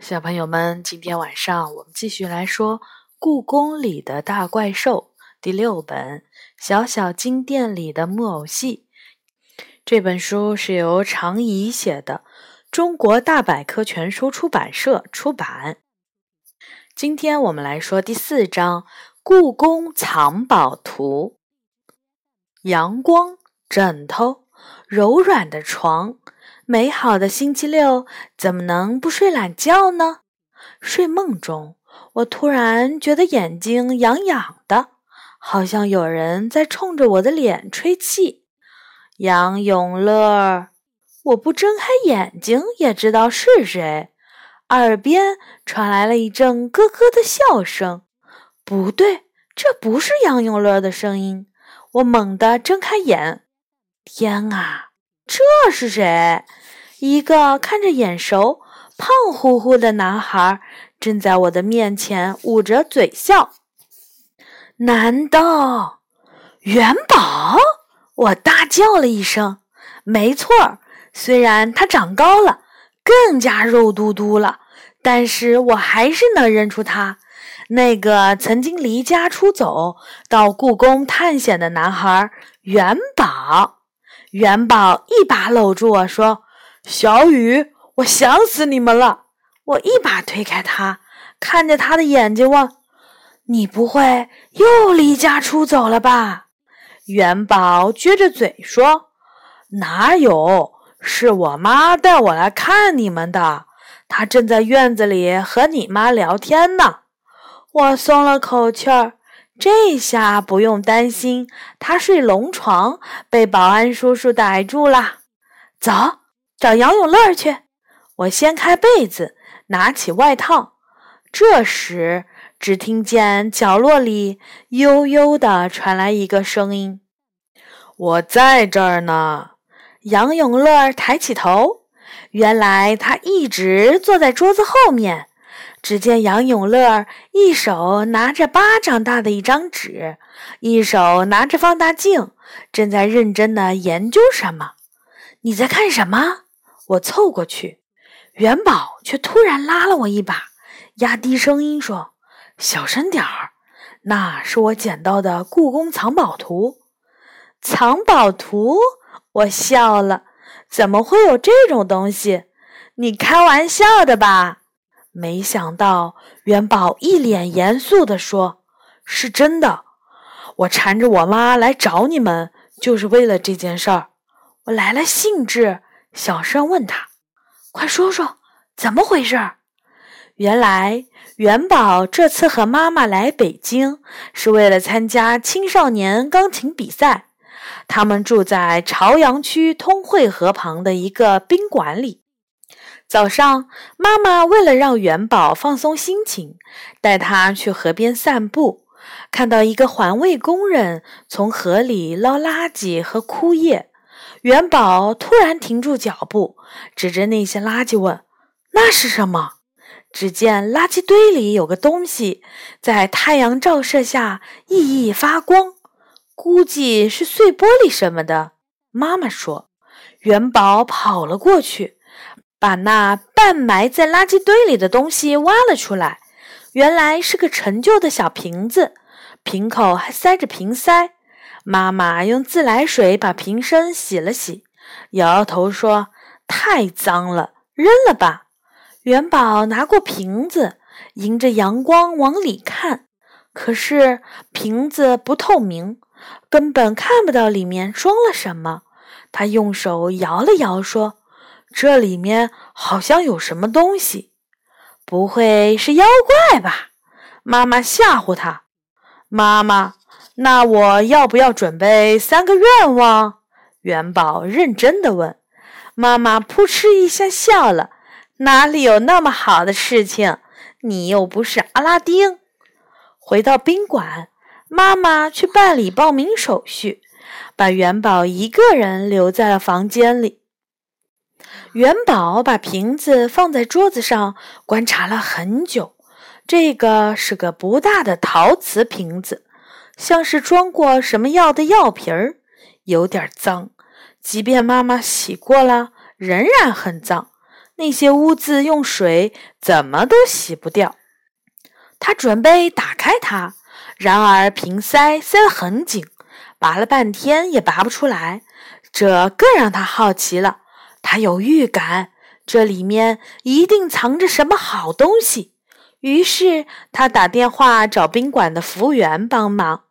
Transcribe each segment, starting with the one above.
小朋友们，今天晚上我们继续来说《故宫里的大怪兽》第六本《小小金店里的木偶戏》。这本书是由常怡写的，中国大百科全书出版社出版。今天我们来说第四章《故宫藏宝图》。阳光、枕头、柔软的床。美好的星期六怎么能不睡懒觉呢？睡梦中，我突然觉得眼睛痒痒的，好像有人在冲着我的脸吹气。杨永乐，我不睁开眼睛也知道是谁。耳边传来了一阵咯咯的笑声。不对，这不是杨永乐的声音。我猛地睁开眼，天啊！这是谁？一个看着眼熟、胖乎乎的男孩正在我的面前捂着嘴笑。难道元宝？我大叫了一声。没错儿，虽然他长高了，更加肉嘟嘟了，但是我还是能认出他——那个曾经离家出走到故宫探险的男孩元宝。元宝一把搂住我说：“小雨，我想死你们了。”我一把推开他，看着他的眼睛问：“你不会又离家出走了吧？”元宝撅着嘴说：“哪有？是我妈带我来看你们的。她正在院子里和你妈聊天呢。”我松了口气儿。这下不用担心他睡龙床被保安叔叔逮住了。走，找杨永乐去。我掀开被子，拿起外套。这时，只听见角落里悠悠地传来一个声音：“我在这儿呢。”杨永乐抬起头，原来他一直坐在桌子后面。只见杨永乐一手拿着巴掌大的一张纸，一手拿着放大镜，正在认真的研究什么。你在看什么？我凑过去，元宝却突然拉了我一把，压低声音说：“小声点儿，那是我捡到的故宫藏宝图。”藏宝图？我笑了。怎么会有这种东西？你开玩笑的吧？没想到元宝一脸严肃地说：“是真的，我缠着我妈来找你们，就是为了这件事儿。”我来了兴致，小声问他：“快说说，怎么回事？”原来元宝这次和妈妈来北京，是为了参加青少年钢琴比赛。他们住在朝阳区通惠河旁的一个宾馆里。早上，妈妈为了让元宝放松心情，带他去河边散步。看到一个环卫工人从河里捞垃圾和枯叶，元宝突然停住脚步，指着那些垃圾问：“那是什么？”只见垃圾堆里有个东西，在太阳照射下熠熠发光，估计是碎玻璃什么的。妈妈说：“元宝跑了过去。”把那半埋在垃圾堆里的东西挖了出来，原来是个陈旧的小瓶子，瓶口还塞着瓶塞。妈妈用自来水把瓶身洗了洗，摇摇头说：“太脏了，扔了吧。”元宝拿过瓶子，迎着阳光往里看，可是瓶子不透明，根本看不到里面装了什么。他用手摇了摇，说。这里面好像有什么东西，不会是妖怪吧？妈妈吓唬他。妈妈，那我要不要准备三个愿望？元宝认真的问。妈妈扑哧一下笑了。哪里有那么好的事情？你又不是阿拉丁。回到宾馆，妈妈去办理报名手续，把元宝一个人留在了房间里。元宝把瓶子放在桌子上，观察了很久。这个是个不大的陶瓷瓶子，像是装过什么药的药瓶儿，有点脏。即便妈妈洗过了，仍然很脏。那些污渍用水怎么都洗不掉。他准备打开它，然而瓶塞塞得很紧，拔了半天也拔不出来。这更让他好奇了。他有预感，这里面一定藏着什么好东西。于是他打电话找宾馆的服务员帮忙。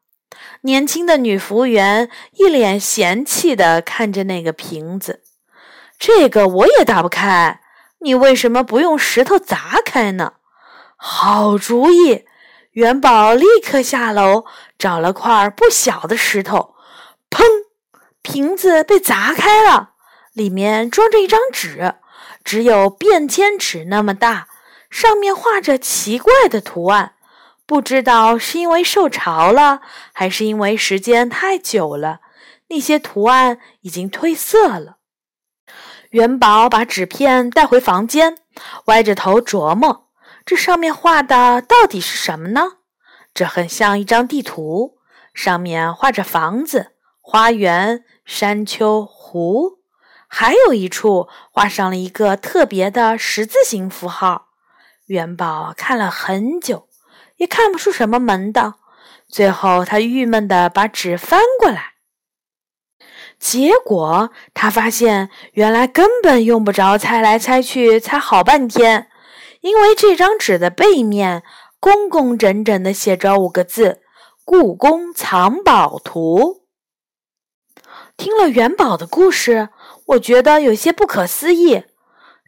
年轻的女服务员一脸嫌弃地看着那个瓶子：“这个我也打不开，你为什么不用石头砸开呢？”好主意！元宝立刻下楼找了块不小的石头，砰！瓶子被砸开了，里面装着一张纸，只有便签纸那么大，上面画着奇怪的图案。不知道是因为受潮了，还是因为时间太久了，那些图案已经褪色了。元宝把纸片带回房间，歪着头琢磨：这上面画的到底是什么呢？这很像一张地图，上面画着房子、花园、山丘、湖，还有一处画上了一个特别的十字形符号。元宝看了很久。也看不出什么门道，最后他郁闷地把纸翻过来，结果他发现原来根本用不着猜来猜去猜好半天，因为这张纸的背面工工整整地写着五个字：“故宫藏宝图。”听了元宝的故事，我觉得有些不可思议，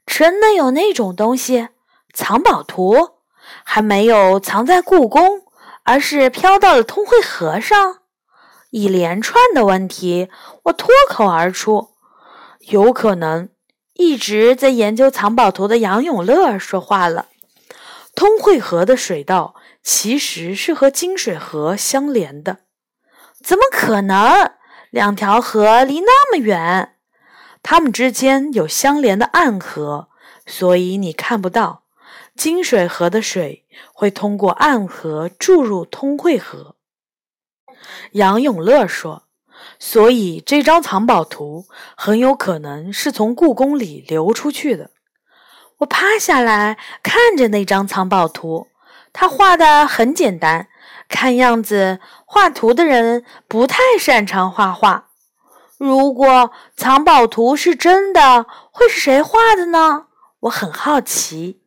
真的有那种东西——藏宝图？还没有藏在故宫，而是飘到了通惠河上。一连串的问题，我脱口而出：“有可能。”一直在研究藏宝图的杨永乐说话了：“通惠河的水道其实是和金水河相连的。怎么可能？两条河离那么远，它们之间有相连的暗河，所以你看不到。”金水河的水会通过暗河注入通惠河。杨永乐说：“所以这张藏宝图很有可能是从故宫里流出去的。”我趴下来看着那张藏宝图，他画的很简单，看样子画图的人不太擅长画画。如果藏宝图是真的，会是谁画的呢？我很好奇。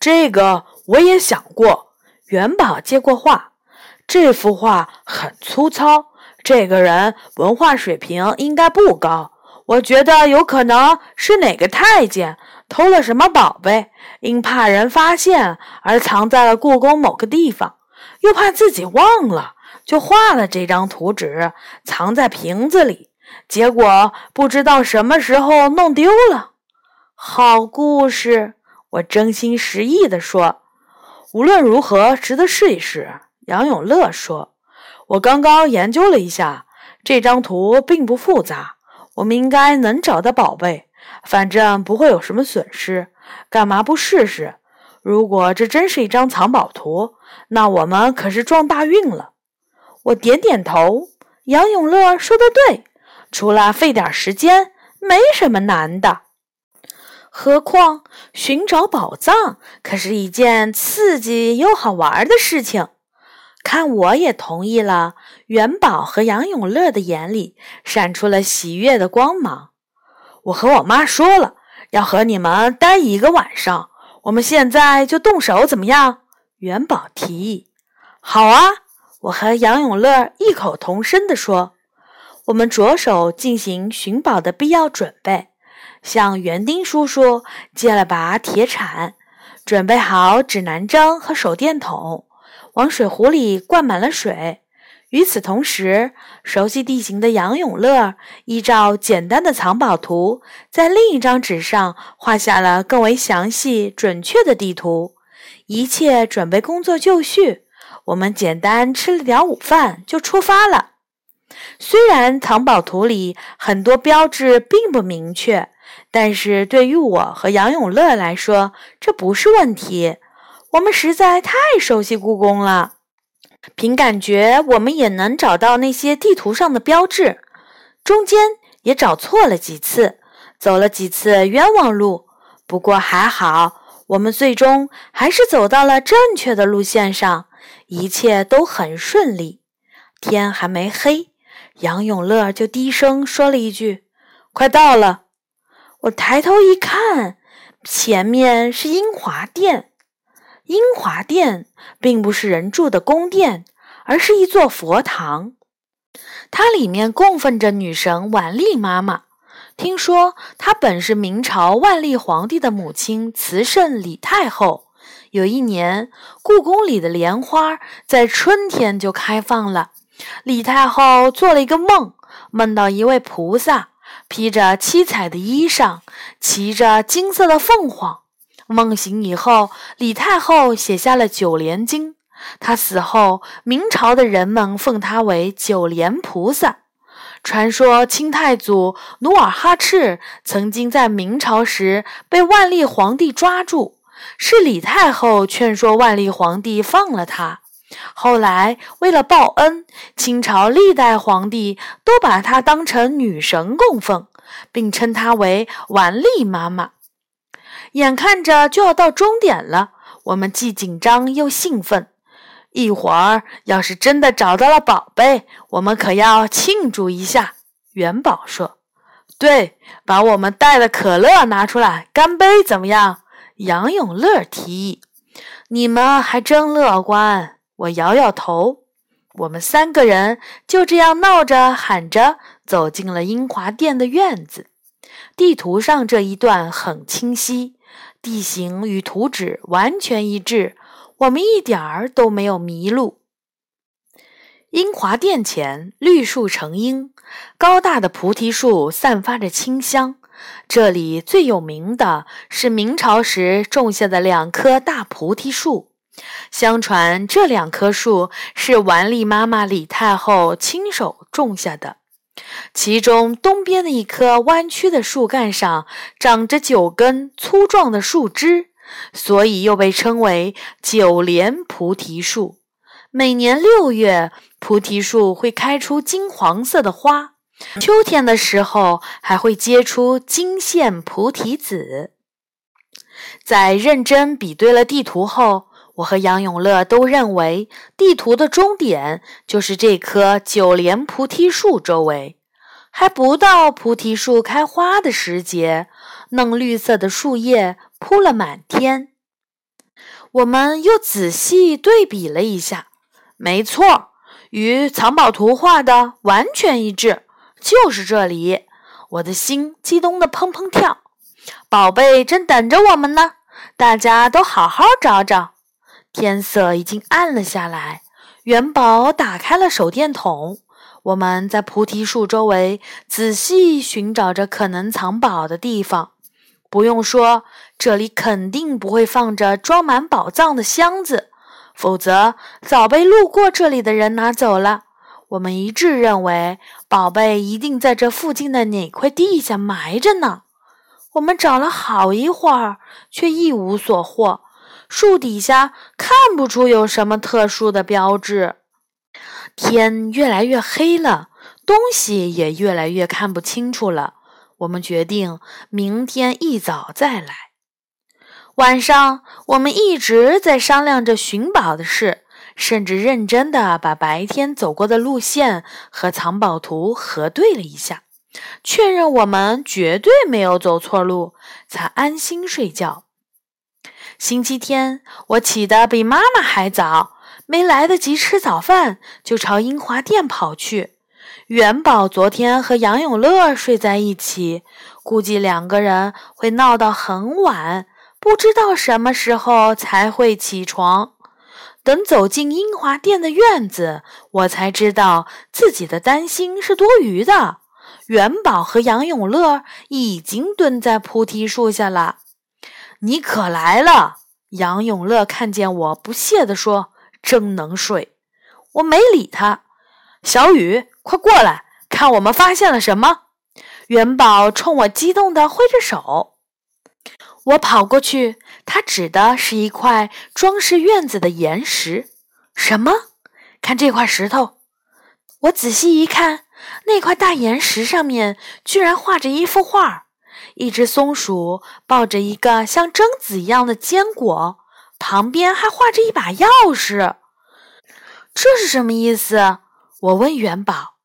这个我也想过。元宝接过画，这幅画很粗糙，这个人文化水平应该不高。我觉得有可能是哪个太监偷了什么宝贝，因怕人发现而藏在了故宫某个地方，又怕自己忘了，就画了这张图纸藏在瓶子里，结果不知道什么时候弄丢了。好故事。我真心实意地说：“无论如何，值得试一试。”杨永乐说：“我刚刚研究了一下，这张图并不复杂，我们应该能找到宝贝，反正不会有什么损失。干嘛不试试？如果这真是一张藏宝图，那我们可是撞大运了。”我点点头。杨永乐说的对，除了费点时间，没什么难的。何况寻找宝藏可是一件刺激又好玩的事情。看我也同意了。元宝和杨永乐的眼里闪出了喜悦的光芒。我和我妈说了，要和你们待一个晚上。我们现在就动手，怎么样？元宝提议。好啊！我和杨永乐异口同声地说。我们着手进行寻宝的必要准备。向园丁叔叔借了把铁铲，准备好指南针和手电筒，往水壶里灌满了水。与此同时，熟悉地形的杨永乐依照简单的藏宝图，在另一张纸上画下了更为详细、准确的地图。一切准备工作就绪，我们简单吃了点午饭就出发了。虽然藏宝图里很多标志并不明确。但是对于我和杨永乐来说，这不是问题。我们实在太熟悉故宫了，凭感觉我们也能找到那些地图上的标志。中间也找错了几次，走了几次冤枉路。不过还好，我们最终还是走到了正确的路线上，一切都很顺利。天还没黑，杨永乐就低声说了一句：“快到了。”我抬头一看，前面是英华殿。英华殿并不是人住的宫殿，而是一座佛堂。它里面供奉着女神婉丽妈妈。听说她本是明朝万历皇帝的母亲慈圣李太后。有一年，故宫里的莲花在春天就开放了。李太后做了一个梦，梦到一位菩萨披着七彩的衣裳，骑着金色的凤凰。梦醒以后，李太后写下了《九莲经》。她死后，明朝的人们奉她为九莲菩萨。传说清太祖努尔哈赤曾经在明朝时被万历皇帝抓住，是李太后劝说万历皇帝放了他。后来为了报恩，清朝历代皇帝都把她当成女神供奉，并称她为万丽妈妈。眼看着就要到终点了，我们既紧张又兴奋。一会儿要是真的找到了宝贝，我们可要庆祝一下。元宝说：“对，把我们带的可乐拿出来，干杯，怎么样？”杨永乐提议：“你们还真乐观。”我摇摇头。我们三个人就这样闹着喊着走进了英华殿的院子。地图上这一段很清晰，地形与图纸完全一致。我们一点儿都没有迷路。英华殿前绿树成荫，高大的菩提树散发着清香。这里最有名的是明朝时种下的两棵大菩提树。相传这两棵树是完丽妈妈李太后亲手种下的。其中东边的一棵弯曲的树干上长着九根粗壮的树枝。所以又被称为九莲菩提树。每年六月，菩提树会开出金黄色的花，秋天的时候还会结出金线菩提子。在认真比对了地图后，我和杨永乐都认为地图的终点就是这棵九莲菩提树周围。还不到菩提树开花的时节，嫩绿色的树叶。铺了满天，我们又仔细对比了一下，没错，与藏宝图画的完全一致，就是这里。我的心激动的砰砰跳，宝贝正等着我们呢，大家都好好找找。天色已经暗了下来，元宝打开了手电筒，我们在菩提树周围仔细寻找着可能藏宝的地方。不用说，这里肯定不会放着装满宝藏的箱子，否则早被路过这里的人拿走了。我们一致认为，宝贝一定在这附近的哪块地下埋着呢。我们找了好一会儿，却一无所获。树底下看不出有什么特殊的标志。天越来越黑了，东西也越来越看不清楚了。我们决定明天一早再来。晚上，我们一直在商量着寻宝的事，甚至认真的把白天走过的路线和藏宝图核对了一下，确认我们绝对没有走错路，才安心睡觉。星期天，我起得比妈妈还早，没来得及吃早饭，就朝英华殿跑去。元宝昨天和杨永乐睡在一起，估计两个人会闹到很晚，不知道什么时候才会起床。等走进英华殿的院子，我才知道自己的担心是多余的。元宝和杨永乐已经蹲在菩提树下了。你可来了！杨永乐看见我，不屑地说：“真能睡。”我没理他。小雨。快过来看，我们发现了什么？元宝冲我激动地挥着手。我跑过去，他指的是一块装饰院子的岩石。什么？看这块石头！我仔细一看，那块大岩石上面居然画着一幅画，一只松鼠抱着一个像榛子一样的坚果，旁边还画着一把钥匙。这是什么意思？我问元宝。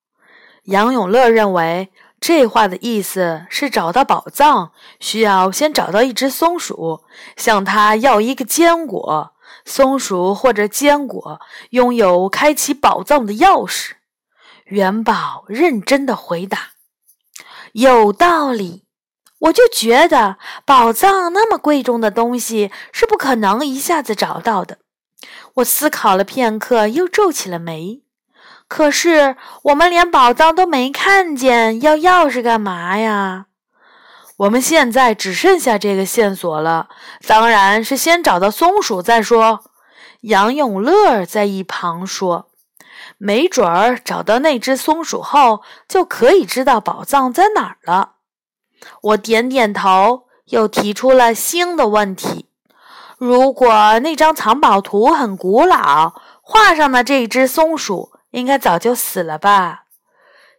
杨永乐认为这话的意思是找到宝藏需要先找到一只松鼠，向它要一个坚果。松鼠或者坚果拥有开启宝藏的钥匙。元宝认真的回答：“有道理。”我就觉得宝藏那么贵重的东西是不可能一下子找到的。我思考了片刻，又皱起了眉。可是我们连宝藏都没看见，要钥匙干嘛呀？我们现在只剩下这个线索了，当然是先找到松鼠再说。杨永乐在一旁说：“没准儿找到那只松鼠后，就可以知道宝藏在哪儿了。”我点点头，又提出了新的问题：如果那张藏宝图很古老，画上的这只松鼠应该早就死了吧？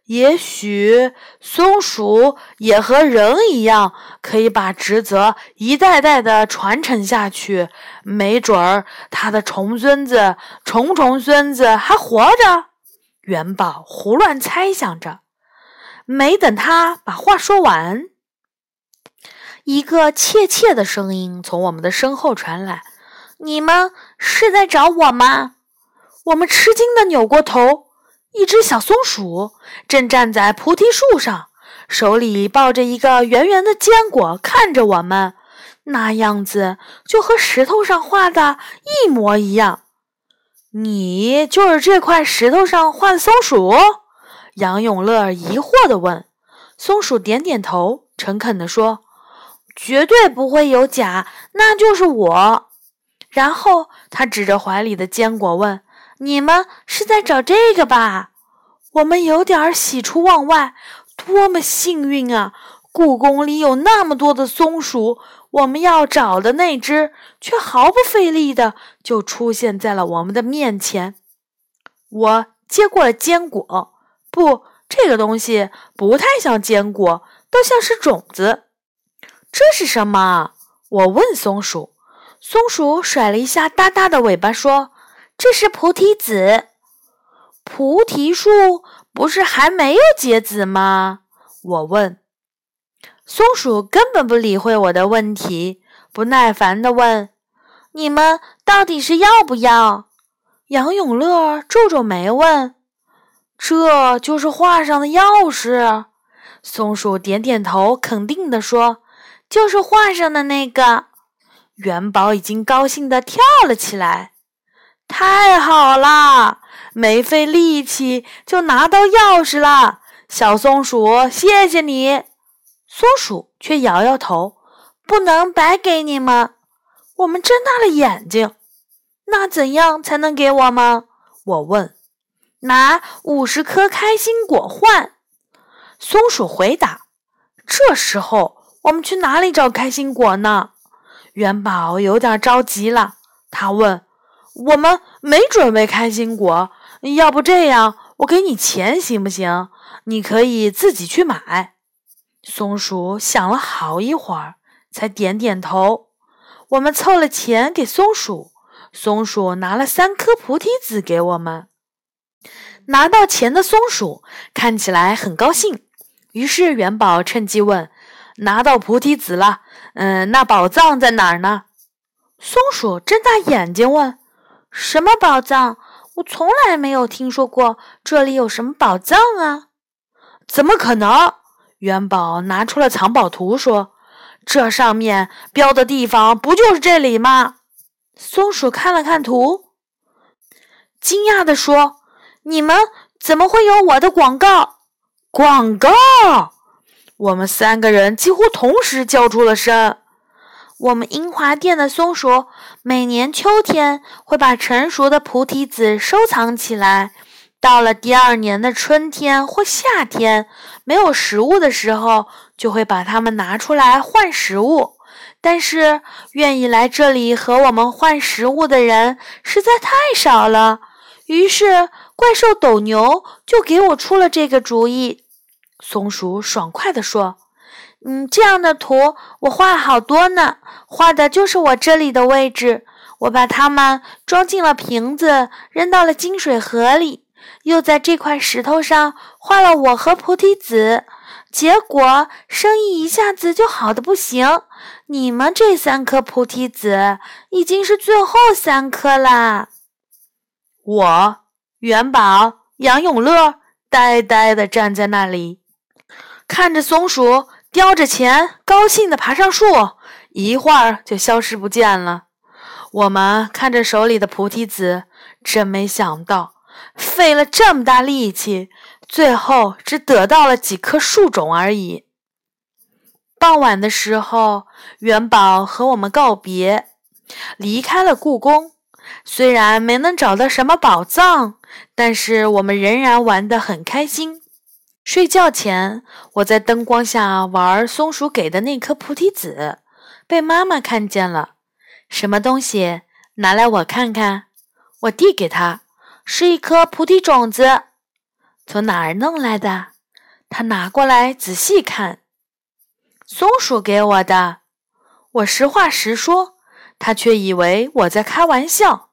也许松鼠也和人一样，可以把职责一代代的传承下去。没准儿他的重孙子、重重孙子还活着。元宝胡乱猜想着，没等他把话说完，一个怯怯的声音从我们的身后传来：“你们是在找我吗？”我们吃惊的扭过头。一只小松鼠正站在菩提树上，手里抱着一个圆圆的坚果，看着我们，那样子就和石头上画的一模一样。你就是这块石头上画的松鼠？杨永乐疑惑地问。松鼠点点头，诚恳地说：“绝对不会有假，那就是我。”然后他指着怀里的坚果问。你们是在找这个吧？我们有点喜出望外，多么幸运啊！故宫里有那么多的松鼠，我们要找的那只却毫不费力的就出现在了我们的面前。我接过了坚果，不，这个东西不太像坚果，倒像是种子。这是什么？我问松鼠。松鼠甩了一下大大的尾巴，说。这是菩提子，菩提树不是还没有结籽吗？我问。松鼠根本不理会我的问题，不耐烦地问：“你们到底是要不要？”杨永乐皱皱眉问：“这就是画上的钥匙？”松鼠点点头，肯定地说：“就是画上的那个。”元宝已经高兴地跳了起来。太好啦！没费力气就拿到钥匙了，小松鼠，谢谢你。松鼠却摇摇头，不能白给你们。我们睁大了眼睛，那怎样才能给我吗？我问。拿五十颗开心果换。松鼠回答。这时候我们去哪里找开心果呢？元宝有点着急了，他问。我们没准备开心果，要不这样，我给你钱行不行？你可以自己去买。松鼠想了好一会儿，才点点头。我们凑了钱给松鼠，松鼠拿了三颗菩提子给我们。拿到钱的松鼠看起来很高兴，于是元宝趁机问：“拿到菩提子了，嗯，那宝藏在哪儿呢？”松鼠睁大眼睛问。什么宝藏？我从来没有听说过这里有什么宝藏啊！怎么可能？元宝拿出了藏宝图，说：“这上面标的地方不就是这里吗？”松鼠看了看图，惊讶地说：“你们怎么会有我的广告？”广告！我们三个人几乎同时叫出了声。我们英华店的松鼠每年秋天会把成熟的菩提子收藏起来，到了第二年的春天或夏天，没有食物的时候，就会把它们拿出来换食物。但是，愿意来这里和我们换食物的人实在太少了。于是，怪兽斗牛就给我出了这个主意。松鼠爽快地说。嗯，这样的图我画好多呢，画的就是我这里的位置。我把它们装进了瓶子，扔到了金水河里，又在这块石头上画了我和菩提子。结果生意一下子就好的不行。你们这三颗菩提子已经是最后三颗啦。我、元宝、杨永乐呆呆地站在那里，看着松鼠叼着钱，高兴地爬上树，一会儿就消失不见了。我们看着手里的菩提子，真没想到，费了这么大力气，最后只得到了几颗树种而已。傍晚的时候，元宝和我们告别，离开了故宫。虽然没能找到什么宝藏，但是我们仍然玩得很开心。睡觉前，我在灯光下玩松鼠给的那颗菩提子，被妈妈看见了。什么东西？拿来我看看。我递给他，是一颗菩提种子。从哪儿弄来的？他拿过来仔细看。松鼠给我的。我实话实说，他却以为我在开玩笑。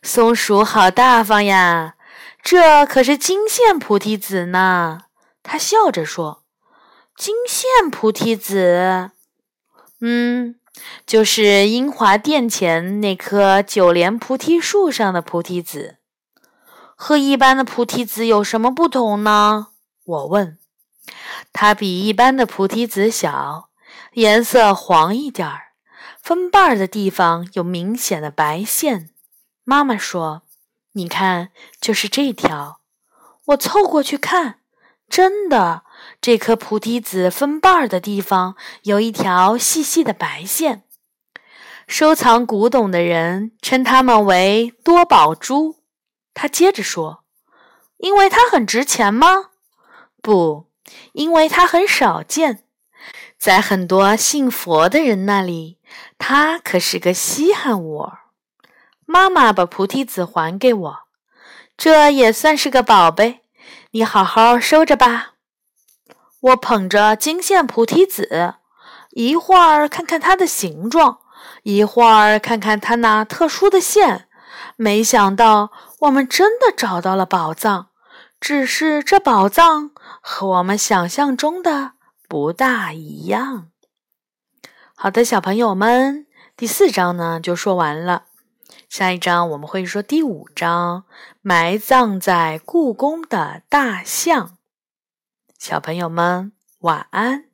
松鼠好大方呀，这可是金线菩提子呢。他笑着说：“金线菩提子，嗯。”就是英华殿前那棵九莲菩提树上的菩提子，和一般的菩提子有什么不同呢？我问。它比一般的菩提子小，颜色黄一点儿，分瓣的地方有明显的白线。妈妈说：“你看，就是这条。”我凑过去看，真的。这颗菩提子分瓣的地方有一条细细的白线。收藏古董的人称它们为多宝珠。他接着说：“因为它很值钱吗？不，因为它很少见。在很多信佛的人那里，它可是个稀罕物。”妈妈把菩提子还给我，这也算是个宝贝，你好好收着吧。我捧着金线菩提子，一会儿看看它的形状，一会儿看看它那特殊的线。没想到，我们真的找到了宝藏，只是这宝藏和我们想象中的不大一样。好的，小朋友们，第四章呢就说完了。下一章我们会说第五章：埋葬在故宫的大象。小朋友们，晚安。